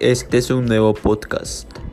Este es un nuevo podcast.